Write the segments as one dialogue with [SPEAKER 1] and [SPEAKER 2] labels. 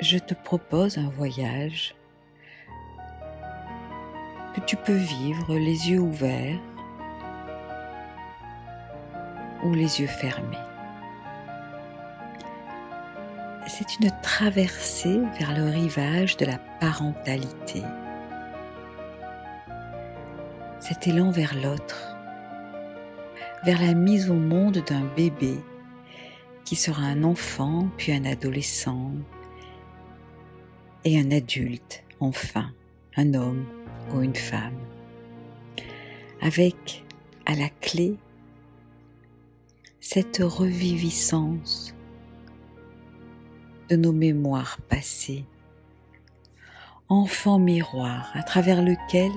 [SPEAKER 1] je te propose un voyage que tu peux vivre les yeux ouverts ou les yeux fermés. C'est une traversée vers le rivage de la parentalité. Cet élan vers l'autre, vers la mise au monde d'un bébé qui sera un enfant, puis un adolescent et un adulte, enfin, un homme ou une femme, avec à la clé cette reviviscence de nos mémoires passées, enfant miroir à travers lequel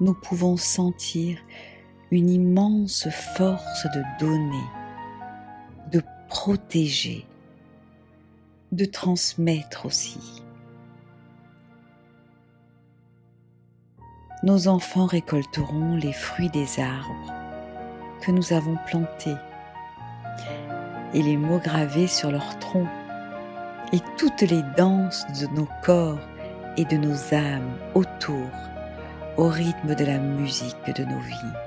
[SPEAKER 1] nous pouvons sentir une immense force de donner, de protéger, de transmettre aussi. Nos enfants récolteront les fruits des arbres que nous avons plantés et les mots gravés sur leur tronc et toutes les danses de nos corps et de nos âmes autour au rythme de la musique de nos vies.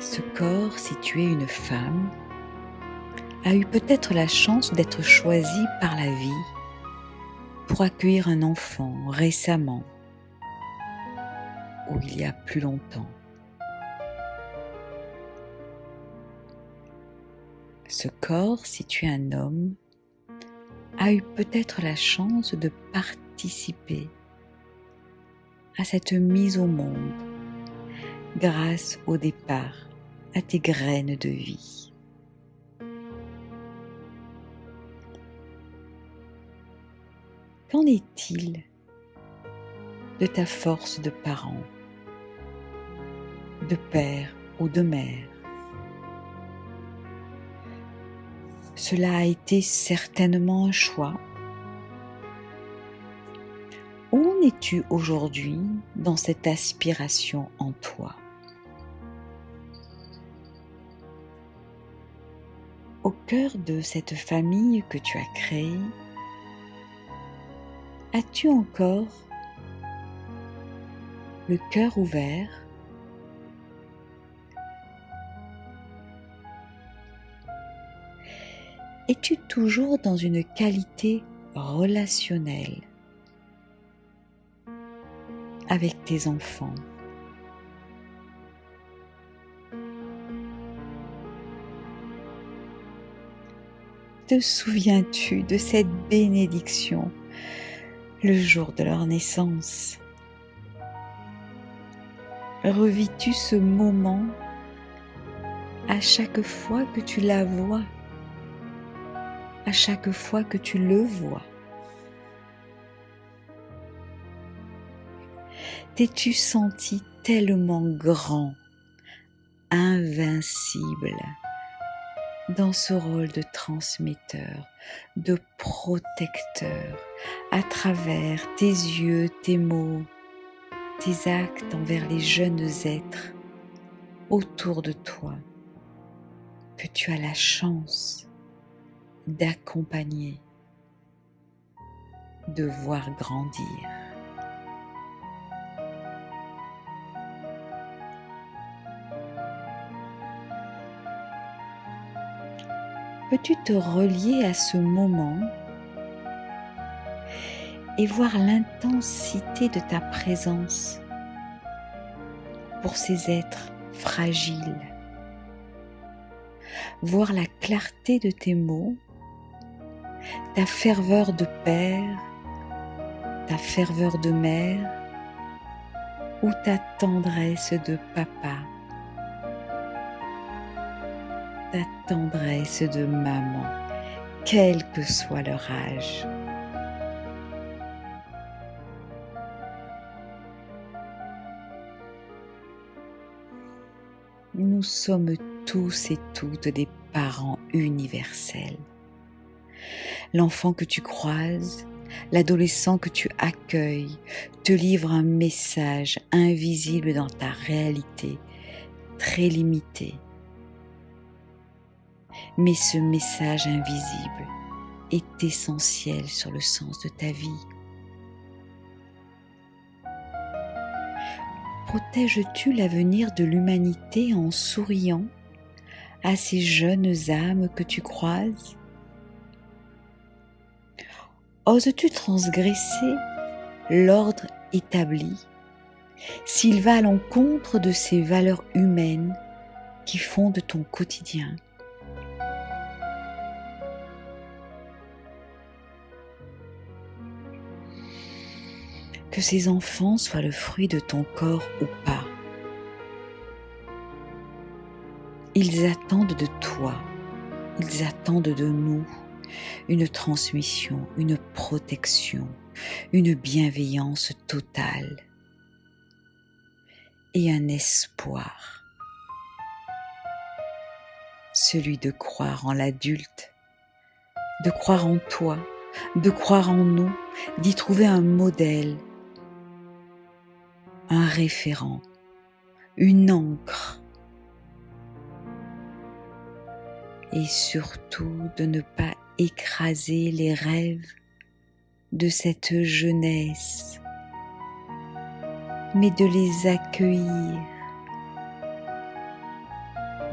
[SPEAKER 1] Ce corps, si tu es une femme, a eu peut-être la chance d'être choisi par la vie pour accueillir un enfant récemment ou il y a plus longtemps. Ce corps, si tu es un homme, a eu peut-être la chance de participer à cette mise au monde grâce au départ à tes graines de vie. Qu'en est-il de ta force de parent, de père ou de mère? Cela a été certainement un choix. Où en es-tu aujourd'hui dans cette aspiration en toi? Au cœur de cette famille que tu as créée, as-tu encore le cœur ouvert? Es-tu toujours dans une qualité relationnelle avec tes enfants? Te souviens-tu de cette bénédiction le jour de leur naissance? Revis-tu ce moment à chaque fois que tu la vois? À chaque fois que tu le vois? T'es-tu senti tellement grand, invincible, dans ce rôle de transmetteur, de protecteur, à travers tes yeux, tes mots, tes actes envers les jeunes êtres autour de toi, que tu as la chance d'accompagner, de voir grandir. Peux-tu te relier à ce moment et voir l'intensité de ta présence pour ces êtres fragiles, voir la clarté de tes mots ta ferveur de père, ta ferveur de mère ou ta tendresse de papa, ta tendresse de maman, quel que soit leur âge. Nous sommes tous et toutes des parents universels l'enfant que tu croises, l'adolescent que tu accueilles, te livre un message invisible dans ta réalité, très limitée. Mais ce message invisible est essentiel sur le sens de ta vie. Protèges-tu l'avenir de l'humanité en souriant à ces jeunes âmes que tu croises? Oses-tu transgresser l'ordre établi s'il va à l'encontre de ces valeurs humaines qui fondent ton quotidien? Que ces enfants soient le fruit de ton corps ou pas, ils attendent de toi, ils attendent de nous une transmission, une protection, une bienveillance totale et un espoir, celui de croire en l'adulte, de croire en toi, de croire en nous, d'y trouver un modèle, un référent, une encre. Et surtout de ne pas écraser les rêves de cette jeunesse, mais de les accueillir,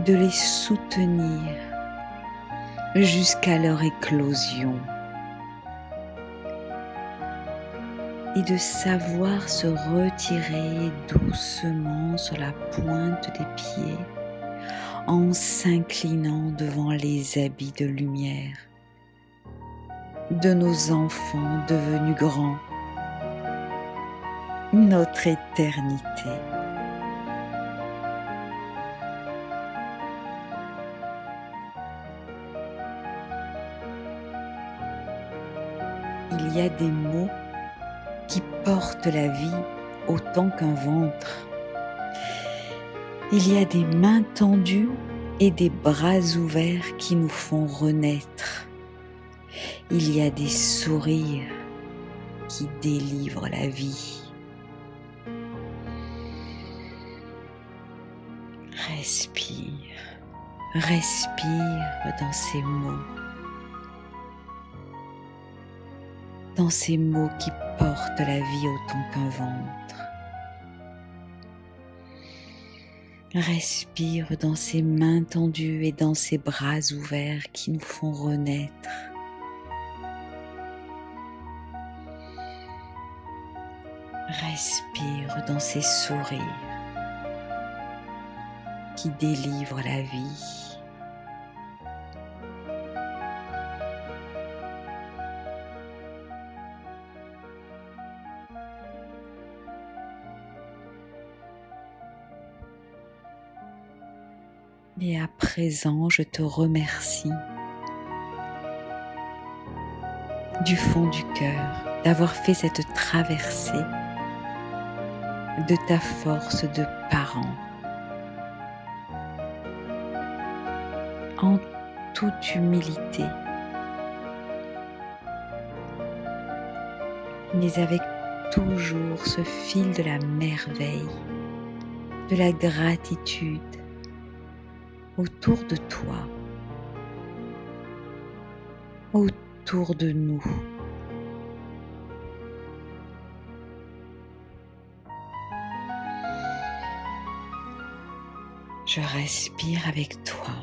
[SPEAKER 1] de les soutenir jusqu'à leur éclosion et de savoir se retirer doucement sur la pointe des pieds en s'inclinant devant les habits de lumière de nos enfants devenus grands, notre éternité. Il y a des mots qui portent la vie autant qu'un ventre. Il y a des mains tendues et des bras ouverts qui nous font renaître il y a des sourires qui délivrent la vie. Respire, respire dans ces mots, dans ces mots qui portent la vie autant qu'un ventre. Respire dans ces mains tendues et dans ces bras ouverts qui nous font renaître. Respire dans ces sourires qui délivrent la vie. Et à présent, je te remercie du fond du cœur d'avoir fait cette traversée de ta force de parent. En toute humilité, mais avec toujours ce fil de la merveille, de la gratitude autour de toi, autour de nous. je respire avec toi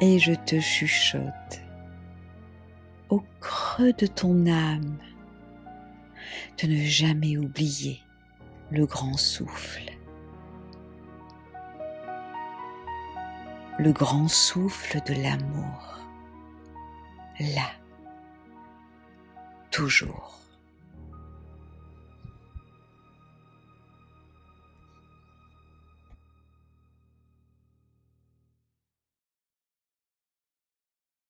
[SPEAKER 1] et je te chuchote au creux de ton âme de ne jamais oublier le grand souffle. Le grand souffle de l'amour, là, toujours.